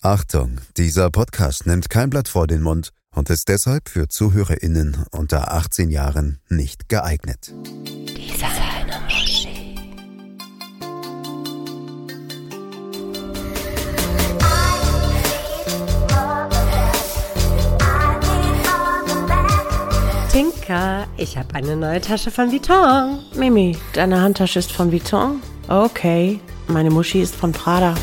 Achtung, dieser Podcast nimmt kein Blatt vor den Mund und ist deshalb für ZuhörerInnen unter 18 Jahren nicht geeignet. Tinka, ich habe eine neue Tasche von Vuitton. Mimi, deine Handtasche ist von Vuitton? Okay. Meine Muschi ist von Prada.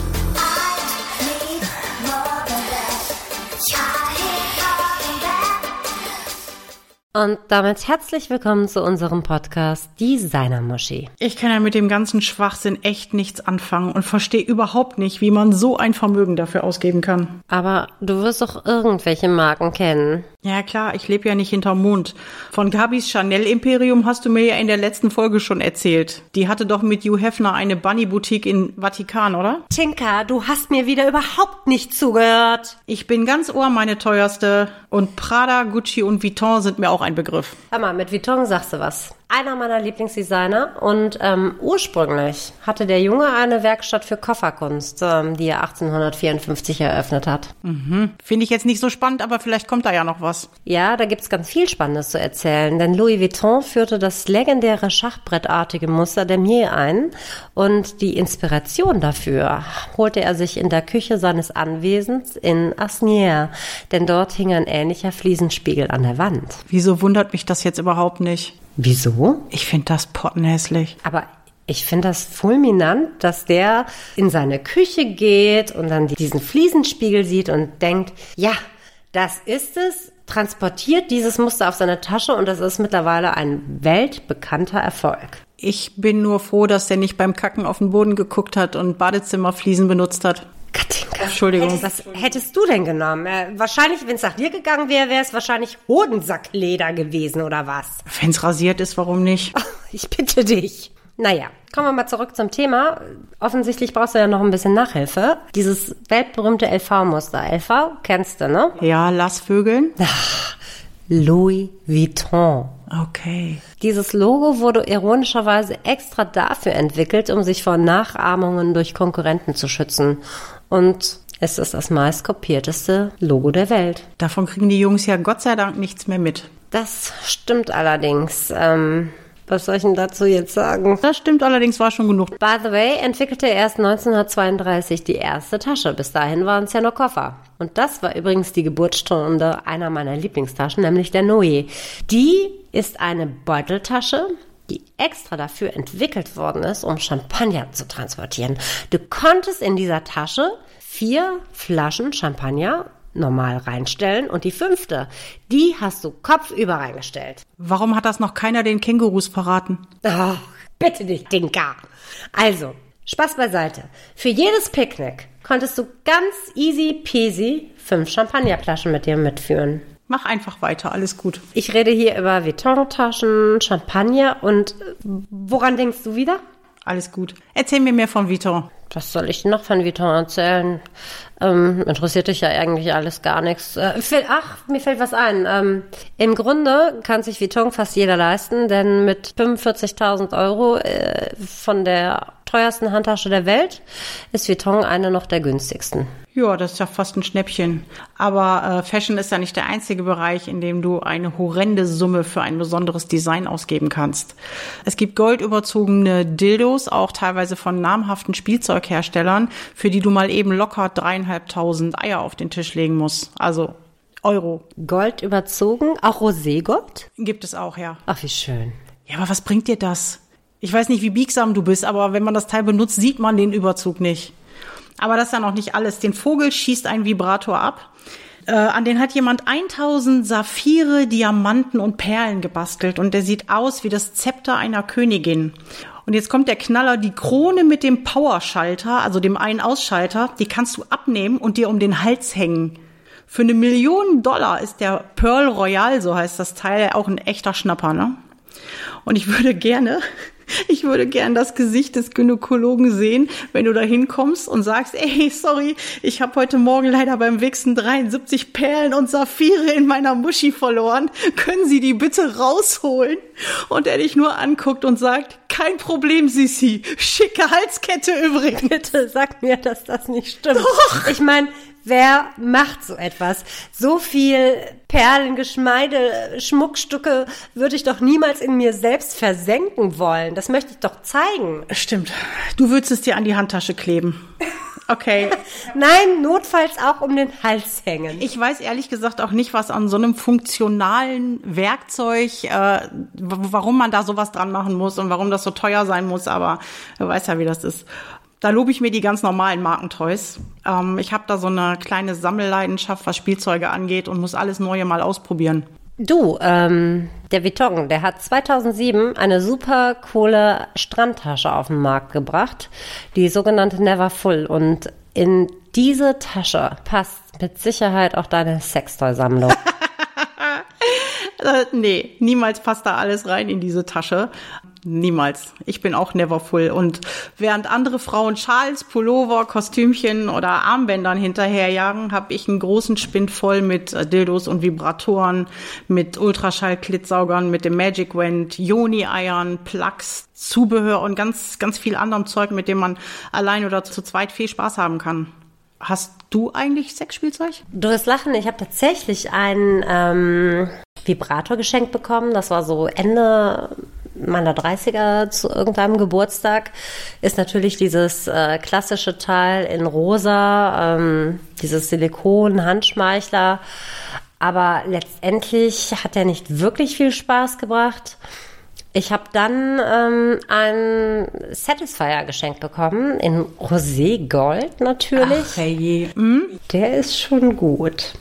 Und damit herzlich willkommen zu unserem Podcast Designer-Muschi. Ich kann ja mit dem ganzen Schwachsinn echt nichts anfangen und verstehe überhaupt nicht, wie man so ein Vermögen dafür ausgeben kann. Aber du wirst doch irgendwelche Marken kennen. Ja klar, ich lebe ja nicht hinterm Mond. Von Gabis Chanel-Imperium hast du mir ja in der letzten Folge schon erzählt. Die hatte doch mit Hugh Hefner eine Bunny-Boutique in Vatikan, oder? Tinka, du hast mir wieder überhaupt nicht zugehört. Ich bin ganz ohr meine teuerste. Und Prada, Gucci und Vuitton sind mir auch ein Begriff. Hör mal, mit Vuitton sagst du was einer meiner Lieblingsdesigner und ähm, ursprünglich hatte der Junge eine Werkstatt für Kofferkunst, ähm, die er 1854 eröffnet hat. Mhm. Finde ich jetzt nicht so spannend, aber vielleicht kommt da ja noch was. Ja, da gibt's ganz viel Spannendes zu erzählen, denn Louis Vuitton führte das legendäre Schachbrettartige Muster Demier ein und die Inspiration dafür holte er sich in der Küche seines Anwesens in Asnières, denn dort hing ein ähnlicher Fliesenspiegel an der Wand. Wieso wundert mich das jetzt überhaupt nicht? Wieso? Ich finde das pottenhässlich. Aber ich finde das fulminant, dass der in seine Küche geht und dann diesen Fliesenspiegel sieht und denkt, ja, das ist es, transportiert dieses Muster auf seine Tasche und das ist mittlerweile ein weltbekannter Erfolg. Ich bin nur froh, dass der nicht beim Kacken auf den Boden geguckt hat und Badezimmerfliesen benutzt hat. Katinka. Entschuldigung. Was hättest du denn genommen? Äh, wahrscheinlich, wenn es nach dir gegangen wäre, wäre es wahrscheinlich Hodensackleder gewesen oder was? Wenn es rasiert ist, warum nicht? Oh, ich bitte dich. Naja, kommen wir mal zurück zum Thema. Offensichtlich brauchst du ja noch ein bisschen Nachhilfe. Dieses weltberühmte LV-Muster. LV kennst du, ne? Ja, lass Vögeln. Ach, Louis Vuitton. Okay. Dieses Logo wurde ironischerweise extra dafür entwickelt, um sich vor Nachahmungen durch Konkurrenten zu schützen. Und es ist das meistkopierteste Logo der Welt. Davon kriegen die Jungs ja Gott sei Dank nichts mehr mit. Das stimmt allerdings. Ähm, was soll ich denn dazu jetzt sagen? Das stimmt allerdings, war schon genug. By the way, entwickelte er erst 1932 die erste Tasche. Bis dahin waren es ja nur Koffer. Und das war übrigens die Geburtsstunde einer meiner Lieblingstaschen, nämlich der Noe. Die ist eine Beuteltasche, die extra dafür entwickelt worden ist, um Champagner zu transportieren. Du konntest in dieser Tasche vier Flaschen Champagner normal reinstellen und die fünfte, die hast du kopfüber reingestellt. Warum hat das noch keiner den Kängurus verraten? Oh, bitte nicht, Dinka. Also, Spaß beiseite. Für jedes Picknick konntest du ganz easy peasy fünf Champagnerflaschen mit dir mitführen. Mach einfach weiter, alles gut. Ich rede hier über Vuitton-Taschen, Champagner und äh, woran denkst du wieder? Alles gut. Erzähl mir mehr von Vuitton. Was soll ich noch von Vuitton erzählen? Ähm, interessiert dich ja eigentlich alles gar nichts. Äh, ach, mir fällt was ein. Ähm, Im Grunde kann sich Vuitton fast jeder leisten, denn mit 45.000 Euro äh, von der teuersten Handtasche der Welt ist Vuitton eine noch der günstigsten. Ja, das ist ja fast ein Schnäppchen. Aber äh, Fashion ist ja nicht der einzige Bereich, in dem du eine horrende Summe für ein besonderes Design ausgeben kannst. Es gibt goldüberzogene Dildos, auch teilweise von namhaften Spielzeugherstellern, für die du mal eben locker dreieinhalbtausend Eier auf den Tisch legen musst. Also Euro. Gold überzogen? Auch Roségold? Gibt es auch, ja. Ach, wie schön. Ja, aber was bringt dir das? Ich weiß nicht, wie biegsam du bist, aber wenn man das Teil benutzt, sieht man den Überzug nicht. Aber das ist ja noch nicht alles. Den Vogel schießt ein Vibrator ab. Äh, an den hat jemand 1000 Saphire, Diamanten und Perlen gebastelt und der sieht aus wie das Zepter einer Königin. Und jetzt kommt der Knaller, die Krone mit dem Powerschalter, also dem einen Ausschalter, die kannst du abnehmen und dir um den Hals hängen. Für eine Million Dollar ist der Pearl Royal, so heißt das Teil, auch ein echter Schnapper, ne? Und ich würde gerne ich würde gern das Gesicht des Gynäkologen sehen, wenn du da hinkommst und sagst, ey, sorry, ich habe heute Morgen leider beim Wichsen 73 Perlen und Saphire in meiner Muschi verloren. Können Sie die bitte rausholen? Und er dich nur anguckt und sagt, kein Problem, Sisi. Schicke Halskette übrigens. Bitte sag mir, dass das nicht stimmt. Doch. Ich meine, Wer macht so etwas? So viel Perlen, Geschmeide, Schmuckstücke würde ich doch niemals in mir selbst versenken wollen. Das möchte ich doch zeigen. Stimmt. Du würdest es dir an die Handtasche kleben. Okay. Nein, notfalls auch um den Hals hängen. Ich weiß ehrlich gesagt auch nicht, was an so einem funktionalen Werkzeug, äh, warum man da sowas dran machen muss und warum das so teuer sein muss, aber du weißt ja, wie das ist. Da lobe ich mir die ganz normalen Markentoys. Ähm, ich habe da so eine kleine Sammelleidenschaft, was Spielzeuge angeht und muss alles Neue mal ausprobieren. Du, ähm, der Vuitton, der hat 2007 eine super coole Strandtasche auf den Markt gebracht, die sogenannte Never Full. Und in diese Tasche passt mit Sicherheit auch deine Sextoy-Sammlung. äh, nee, niemals passt da alles rein in diese Tasche. Niemals. Ich bin auch never full. Und während andere Frauen Schals, Pullover, Kostümchen oder Armbändern hinterherjagen, habe ich einen großen Spind voll mit äh, Dildos und Vibratoren, mit Ultraschall-Klittsaugern, mit dem Magic Wand, Joni-Eiern, Plugs, Zubehör und ganz, ganz viel anderem Zeug, mit dem man allein oder zu zweit viel Spaß haben kann. Hast du eigentlich Sexspielzeug? Du wirst lachen, ich habe tatsächlich einen ähm, Vibrator geschenkt bekommen. Das war so Ende meiner 30er zu irgendeinem Geburtstag ist natürlich dieses äh, klassische Teil in rosa, ähm, dieses Silikon-Handschmeichler. Aber letztendlich hat er nicht wirklich viel Spaß gebracht. Ich habe dann ähm, einen Satisfier geschenkt bekommen, in Rosé Gold natürlich. Ach, hey. Hm? Der ist schon gut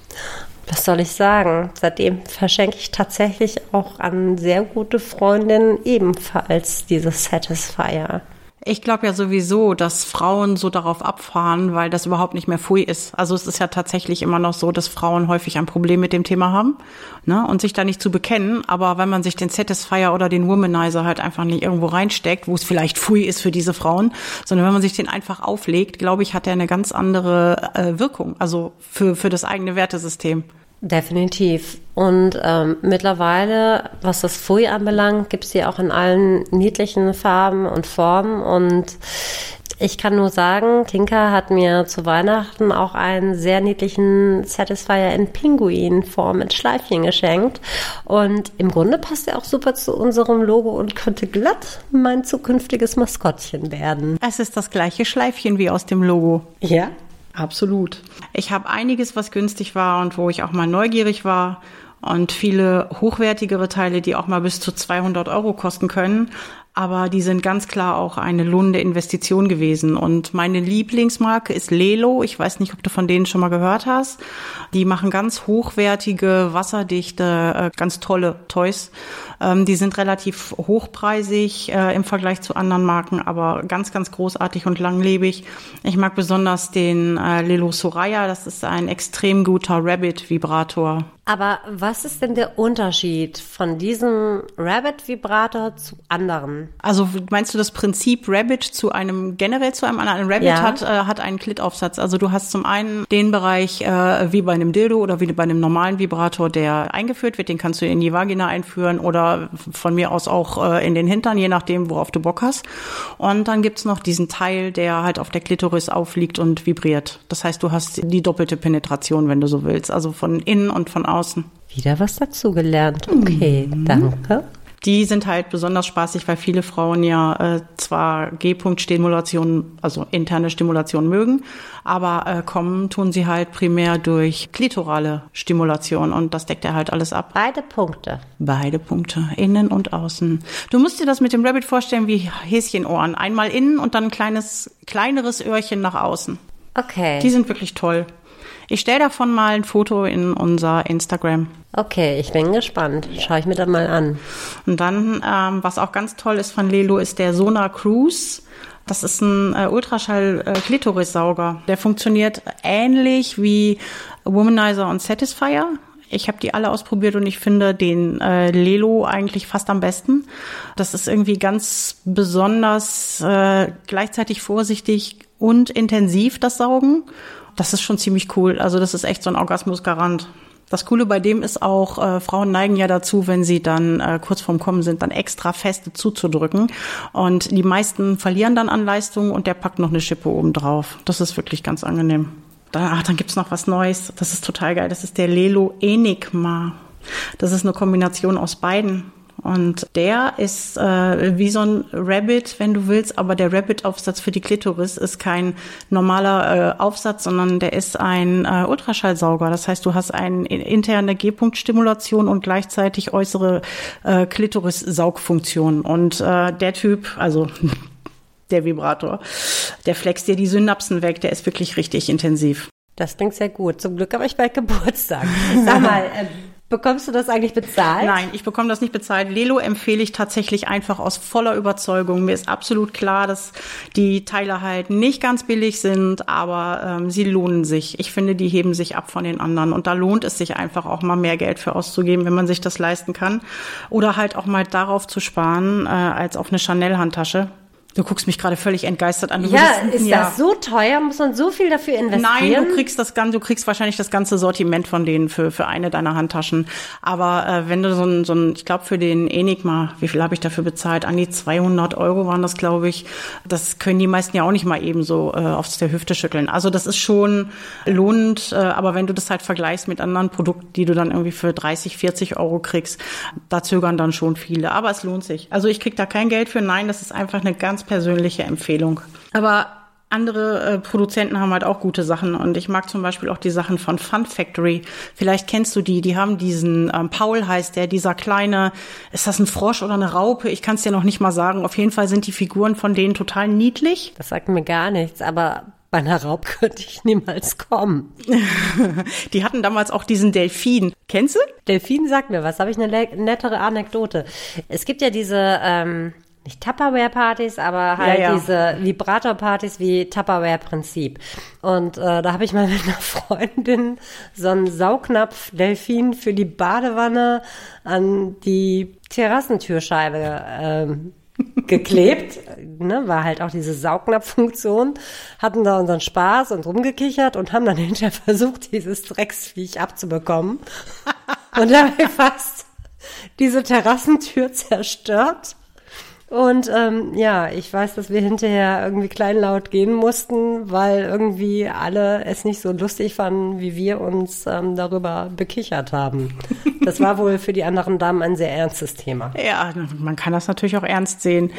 was soll ich sagen? Seitdem verschenke ich tatsächlich auch an sehr gute Freundinnen ebenfalls dieses Satisfier. Ich glaube ja sowieso, dass Frauen so darauf abfahren, weil das überhaupt nicht mehr Fui ist. Also es ist ja tatsächlich immer noch so, dass Frauen häufig ein Problem mit dem Thema haben ne, und sich da nicht zu bekennen. Aber wenn man sich den Satisfier oder den Womanizer halt einfach nicht irgendwo reinsteckt, wo es vielleicht Fui ist für diese Frauen, sondern wenn man sich den einfach auflegt, glaube ich, hat er eine ganz andere äh, Wirkung. Also für, für das eigene Wertesystem. Definitiv. Und ähm, mittlerweile, was das Fui anbelangt, gibt es sie auch in allen niedlichen Farben und Formen. Und ich kann nur sagen, Tinka hat mir zu Weihnachten auch einen sehr niedlichen Satisfier in Pinguinform mit Schleifchen geschenkt. Und im Grunde passt er auch super zu unserem Logo und könnte glatt mein zukünftiges Maskottchen werden. Es ist das gleiche Schleifchen wie aus dem Logo. Ja, Absolut. Ich habe einiges, was günstig war und wo ich auch mal neugierig war und viele hochwertigere Teile, die auch mal bis zu 200 Euro kosten können. Aber die sind ganz klar auch eine lohnende Investition gewesen. Und meine Lieblingsmarke ist Lelo. Ich weiß nicht, ob du von denen schon mal gehört hast. Die machen ganz hochwertige, wasserdichte, äh, ganz tolle Toys. Ähm, die sind relativ hochpreisig äh, im Vergleich zu anderen Marken, aber ganz, ganz großartig und langlebig. Ich mag besonders den äh, Lelo Soraya. Das ist ein extrem guter Rabbit-Vibrator. Aber was ist denn der Unterschied von diesem Rabbit-Vibrator zu anderen? Also meinst du das Prinzip Rabbit zu einem generell zu einem anderen? Ein Rabbit ja. hat, äh, hat einen Klitaufsatz. Also du hast zum einen den Bereich äh, wie bei einem Dildo oder wie bei einem normalen Vibrator, der eingeführt wird. Den kannst du in die Vagina einführen oder von mir aus auch äh, in den Hintern, je nachdem, worauf du Bock hast. Und dann gibt's noch diesen Teil, der halt auf der Klitoris aufliegt und vibriert. Das heißt, du hast die doppelte Penetration, wenn du so willst, also von innen und von außen. Wieder was dazugelernt. Okay, mhm. danke. Die sind halt besonders spaßig, weil viele Frauen ja äh, zwar G-Punkt-Stimulation, also interne Stimulation mögen, aber äh, kommen tun sie halt primär durch klitorale Stimulation und das deckt er halt alles ab. Beide Punkte. Beide Punkte, innen und außen. Du musst dir das mit dem Rabbit vorstellen wie Häschenohren. Einmal innen und dann ein kleines, kleineres Öhrchen nach außen. Okay. Die sind wirklich toll. Ich stelle davon mal ein Foto in unser Instagram. Okay, ich bin gespannt. Schaue ich mir dann mal an. Und dann, ähm, was auch ganz toll ist von Lelo, ist der Sonar Cruise. Das ist ein äh, Ultraschall-Klitorissauger. Äh, der funktioniert ähnlich wie Womanizer und Satisfier. Ich habe die alle ausprobiert und ich finde den äh, Lelo eigentlich fast am besten. Das ist irgendwie ganz besonders äh, gleichzeitig vorsichtig und intensiv, das Saugen das ist schon ziemlich cool. Also das ist echt so ein Orgasmusgarant. Das Coole bei dem ist auch, äh, Frauen neigen ja dazu, wenn sie dann äh, kurz vorm Kommen sind, dann extra feste zuzudrücken. Und die meisten verlieren dann an Leistung und der packt noch eine Schippe oben drauf. Das ist wirklich ganz angenehm. dann, ach, dann gibt's noch was Neues. Das ist total geil. Das ist der Lelo Enigma. Das ist eine Kombination aus beiden. Und der ist äh, wie so ein Rabbit, wenn du willst, aber der Rabbit-Aufsatz für die Klitoris ist kein normaler äh, Aufsatz, sondern der ist ein äh, Ultraschallsauger. Das heißt, du hast eine interne G-Punkt-Stimulation und gleichzeitig äußere äh, Klitoris-Saugfunktion. Und äh, der Typ, also der Vibrator, der flext dir die Synapsen weg, der ist wirklich richtig intensiv. Das klingt sehr gut. Zum Glück habe ich bald Geburtstag. Sag mal, äh, Bekommst du das eigentlich bezahlt? Nein, ich bekomme das nicht bezahlt. Lelo empfehle ich tatsächlich einfach aus voller Überzeugung. Mir ist absolut klar, dass die Teile halt nicht ganz billig sind, aber ähm, sie lohnen sich. Ich finde, die heben sich ab von den anderen. Und da lohnt es sich einfach auch mal mehr Geld für auszugeben, wenn man sich das leisten kann. Oder halt auch mal darauf zu sparen, äh, als auf eine Chanel-Handtasche. Du guckst mich gerade völlig entgeistert an. Du ja, würdest, ist ja. das so teuer? Muss man so viel dafür investieren? Nein, du kriegst das ganze, du kriegst wahrscheinlich das ganze Sortiment von denen für für eine deiner Handtaschen. Aber äh, wenn du so ein, so ein ich glaube für den Enigma, wie viel habe ich dafür bezahlt? An die 200 Euro waren das, glaube ich. Das können die meisten ja auch nicht mal eben so äh, aufs der Hüfte schütteln. Also das ist schon lohnend. Äh, aber wenn du das halt vergleichst mit anderen Produkten, die du dann irgendwie für 30, 40 Euro kriegst, da zögern dann schon viele. Aber es lohnt sich. Also ich krieg da kein Geld für. Nein, das ist einfach eine ganz persönliche Empfehlung. Aber andere äh, Produzenten haben halt auch gute Sachen und ich mag zum Beispiel auch die Sachen von Fun Factory. Vielleicht kennst du die. Die haben diesen ähm, Paul heißt der, dieser kleine. Ist das ein Frosch oder eine Raupe? Ich kann es dir noch nicht mal sagen. Auf jeden Fall sind die Figuren von denen total niedlich. Das sagt mir gar nichts, aber bei einer Raupe könnte ich niemals kommen. die hatten damals auch diesen Delfin. Kennst du? Delfin sagt mir was. Habe ich eine nettere Anekdote. Es gibt ja diese ähm, nicht Tupperware-Partys, aber halt ja, ja. diese Vibrator-Partys wie Tupperware-Prinzip. Und äh, da habe ich mal mit einer Freundin so einen Saugnapf-Delfin für die Badewanne an die Terrassentürscheibe ähm, geklebt, ne, war halt auch diese Saugnapffunktion, hatten da unseren Spaß und rumgekichert und haben dann hinterher versucht, dieses Drecksviech abzubekommen und dabei fast diese Terrassentür zerstört. Und ähm, ja, ich weiß, dass wir hinterher irgendwie kleinlaut gehen mussten, weil irgendwie alle es nicht so lustig fanden, wie wir uns ähm, darüber bekichert haben. Das war wohl für die anderen Damen ein sehr ernstes Thema. Ja, man kann das natürlich auch ernst sehen.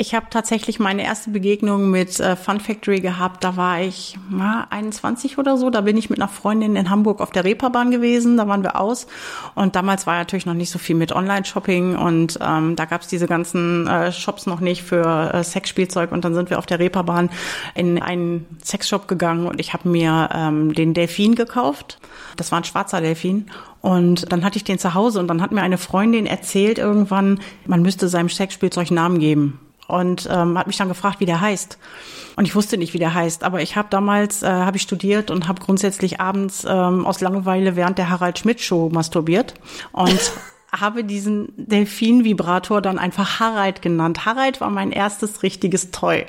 Ich habe tatsächlich meine erste Begegnung mit äh, Fun Factory gehabt. Da war ich na, 21 oder so. Da bin ich mit einer Freundin in Hamburg auf der Reeperbahn gewesen. Da waren wir aus. Und damals war natürlich noch nicht so viel mit Online-Shopping. Und ähm, da gab es diese ganzen äh, Shops noch nicht für äh, Sexspielzeug. Und dann sind wir auf der Reeperbahn in einen Sexshop gegangen. Und ich habe mir ähm, den Delfin gekauft. Das war ein schwarzer Delfin. Und dann hatte ich den zu Hause und dann hat mir eine Freundin erzählt irgendwann, man müsste seinem Sexspielzeug Namen geben und ähm, hat mich dann gefragt, wie der heißt. Und ich wusste nicht, wie der heißt, aber ich habe damals äh, habe ich studiert und habe grundsätzlich abends ähm, aus Langeweile während der Harald Schmidt Show masturbiert und habe diesen Delfin-Vibrator dann einfach Harald genannt. Harald war mein erstes richtiges Toy.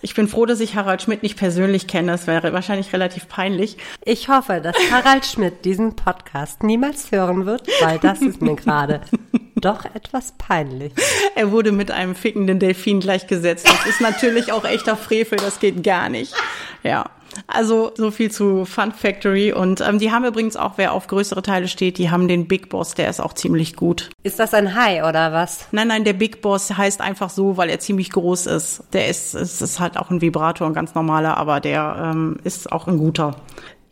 Ich bin froh, dass ich Harald Schmidt nicht persönlich kenne. Das wäre wahrscheinlich relativ peinlich. Ich hoffe, dass Harald Schmidt diesen Podcast niemals hören wird, weil das ist mir gerade doch etwas peinlich. Er wurde mit einem fickenden Delfin gleichgesetzt. Das ist natürlich auch echter Frevel. Das geht gar nicht. Ja. Also so viel zu Fun Factory. Und ähm, die haben übrigens auch, wer auf größere Teile steht, die haben den Big Boss, der ist auch ziemlich gut. Ist das ein Hai oder was? Nein, nein, der Big Boss heißt einfach so, weil er ziemlich groß ist. Der ist, es ist halt auch ein Vibrator, ein ganz normaler, aber der ähm, ist auch ein guter.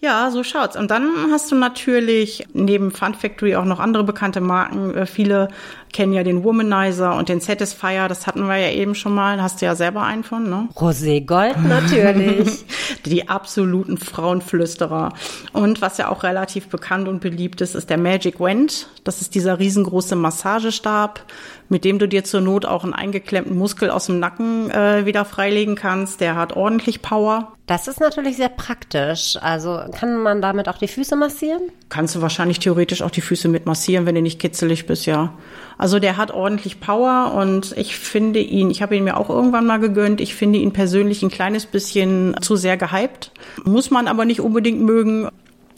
Ja, so schaut's. Und dann hast du natürlich neben Fun Factory auch noch andere bekannte Marken. Äh, viele kennen ja den Womanizer und den Satisfier. Das hatten wir ja eben schon mal. Hast du ja selber einen von, ne? Rosé Gold natürlich. Die absoluten Frauenflüsterer. Und was ja auch relativ bekannt und beliebt ist, ist der Magic Wand. Das ist dieser riesengroße Massagestab, mit dem du dir zur Not auch einen eingeklemmten Muskel aus dem Nacken äh, wieder freilegen kannst. Der hat ordentlich Power. Das ist natürlich sehr praktisch. Also kann man damit auch die Füße massieren? Kannst du wahrscheinlich theoretisch auch die Füße mit massieren, wenn du nicht kitzelig bist, ja. Also der hat ordentlich Power und ich finde ihn, ich habe ihn mir auch irgendwann mal gegönnt, ich finde ihn persönlich ein kleines bisschen zu sehr gehypt. Muss man aber nicht unbedingt mögen.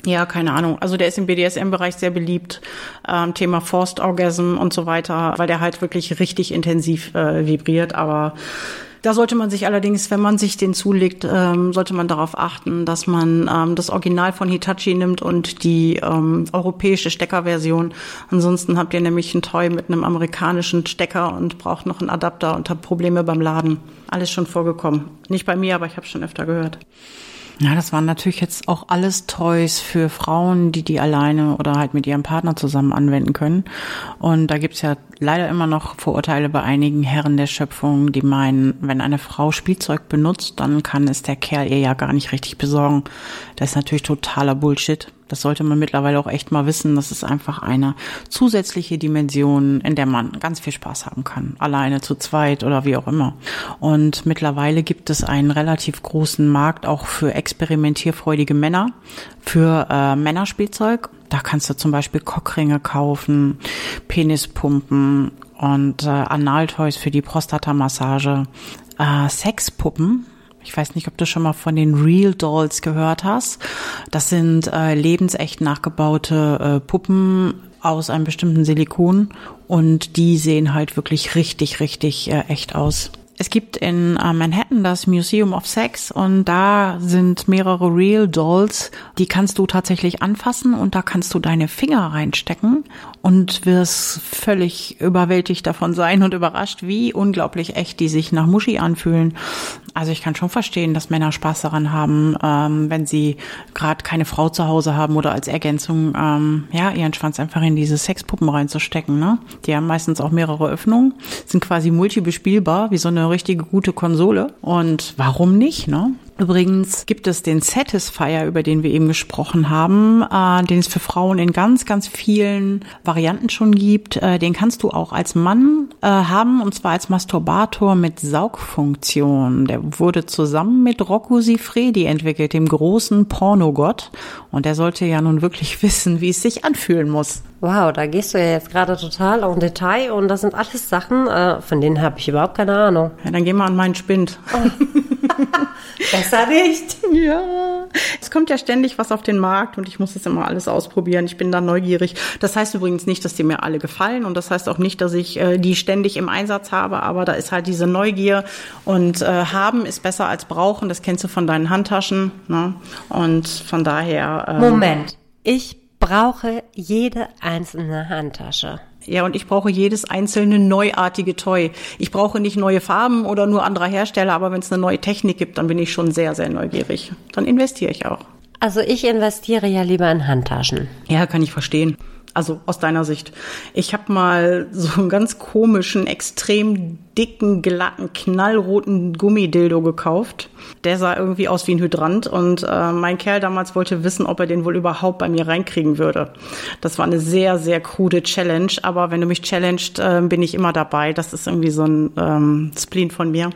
Ja, keine Ahnung. Also der ist im BDSM-Bereich sehr beliebt. Ähm, Thema Forced Orgasm und so weiter, weil der halt wirklich richtig intensiv äh, vibriert. Aber Da sollte man sich allerdings, wenn man sich den zulegt, ähm, sollte man darauf achten, dass man ähm, das Original von Hitachi nimmt und die ähm, europäische Steckerversion. Ansonsten habt ihr nämlich ein Toy mit einem amerikanischen Stecker und braucht noch einen Adapter und habt Probleme beim Laden. Alles schon vorgekommen. Nicht bei mir, aber ich habe schon öfter gehört. Ja, das waren natürlich jetzt auch alles Toys für Frauen, die die alleine oder halt mit ihrem Partner zusammen anwenden können. Und da gibt's ja leider immer noch Vorurteile bei einigen Herren der Schöpfung, die meinen, wenn eine Frau Spielzeug benutzt, dann kann es der Kerl ihr ja gar nicht richtig besorgen. Das ist natürlich totaler Bullshit. Das sollte man mittlerweile auch echt mal wissen. Das ist einfach eine zusätzliche Dimension, in der man ganz viel Spaß haben kann. Alleine, zu zweit oder wie auch immer. Und mittlerweile gibt es einen relativ großen Markt auch für experimentierfreudige Männer, für äh, Männerspielzeug. Da kannst du zum Beispiel Cockringe kaufen, Penispumpen und äh, Analtoys für die Prostatamassage, äh, Sexpuppen ich weiß nicht, ob du schon mal von den Real Dolls gehört hast. Das sind äh, lebensecht nachgebaute äh, Puppen aus einem bestimmten Silikon und die sehen halt wirklich richtig, richtig äh, echt aus. Es gibt in äh, Manhattan das Museum of Sex und da sind mehrere Real Dolls, die kannst du tatsächlich anfassen und da kannst du deine Finger reinstecken und wirst völlig überwältigt davon sein und überrascht, wie unglaublich echt die sich nach Muschi anfühlen. Also ich kann schon verstehen, dass Männer Spaß daran haben, ähm, wenn sie gerade keine Frau zu Hause haben oder als Ergänzung ähm, ja ihren Schwanz einfach in diese Sexpuppen reinzustecken. Ne? Die haben meistens auch mehrere Öffnungen, sind quasi multibespielbar, wie so eine richtige gute Konsole. Und warum nicht? Ne? Übrigens gibt es den Satisfier, über den wir eben gesprochen haben, äh, den es für Frauen in ganz, ganz vielen Varianten schon gibt. Äh, den kannst du auch als Mann äh, haben, und zwar als Masturbator mit Saugfunktion. Der wurde zusammen mit Rocco Sifredi entwickelt, dem großen Pornogott. Und der sollte ja nun wirklich wissen, wie es sich anfühlen muss. Wow, da gehst du ja jetzt gerade total auf Detail und das sind alles Sachen, äh, von denen habe ich überhaupt keine Ahnung. Ja, dann gehen wir an meinen Spind. Oh. Besser nicht. Ja. Es kommt ja ständig was auf den Markt und ich muss das immer alles ausprobieren. Ich bin da neugierig. Das heißt übrigens nicht, dass die mir alle gefallen und das heißt auch nicht, dass ich äh, die ständig im Einsatz habe, aber da ist halt diese Neugier und äh, haben ist besser als brauchen. Das kennst du von deinen Handtaschen. Ne? Und von daher. Ähm, Moment. Ich brauche jede einzelne Handtasche. Ja, und ich brauche jedes einzelne neuartige Toy. Ich brauche nicht neue Farben oder nur anderer Hersteller, aber wenn es eine neue Technik gibt, dann bin ich schon sehr, sehr neugierig. Dann investiere ich auch. Also ich investiere ja lieber in Handtaschen. Ja, kann ich verstehen. Also aus deiner Sicht. Ich habe mal so einen ganz komischen, extrem dicken, glatten, knallroten Gummidildo gekauft. Der sah irgendwie aus wie ein Hydrant und äh, mein Kerl damals wollte wissen, ob er den wohl überhaupt bei mir reinkriegen würde. Das war eine sehr, sehr krude Challenge, aber wenn du mich challenged, äh, bin ich immer dabei. Das ist irgendwie so ein ähm, Spleen von mir.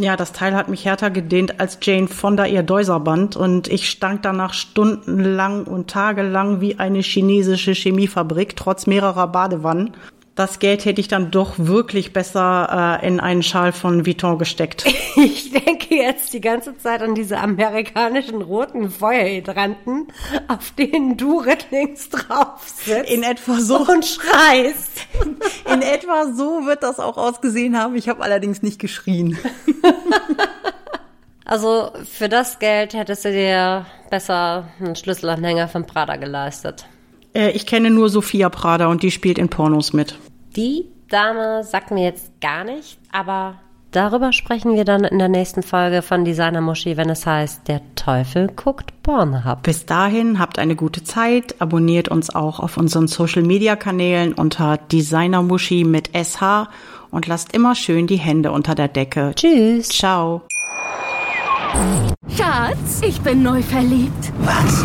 Ja, das Teil hat mich härter gedehnt als Jane Fonda ihr Deuserband und ich stank danach stundenlang und tagelang wie eine chinesische Chemiefabrik, trotz mehrerer Badewannen das Geld hätte ich dann doch wirklich besser äh, in einen Schal von Vuitton gesteckt. Ich denke jetzt die ganze Zeit an diese amerikanischen roten Feuerhydranten, auf denen du rittlings drauf sitzt. In etwa so. Und schreist. In etwa so wird das auch ausgesehen haben. Ich habe allerdings nicht geschrien. Also für das Geld hättest du dir besser einen Schlüsselanhänger von Prada geleistet. Äh, ich kenne nur Sophia Prada und die spielt in Pornos mit. Die Dame sagt mir jetzt gar nicht, aber darüber sprechen wir dann in der nächsten Folge von Designer Muschi, wenn es heißt, der Teufel guckt Pornhub. Bis dahin habt eine gute Zeit, abonniert uns auch auf unseren Social Media Kanälen unter Designer Muschi mit SH und lasst immer schön die Hände unter der Decke. Tschüss. Ciao. Schatz, ich bin neu verliebt. Was?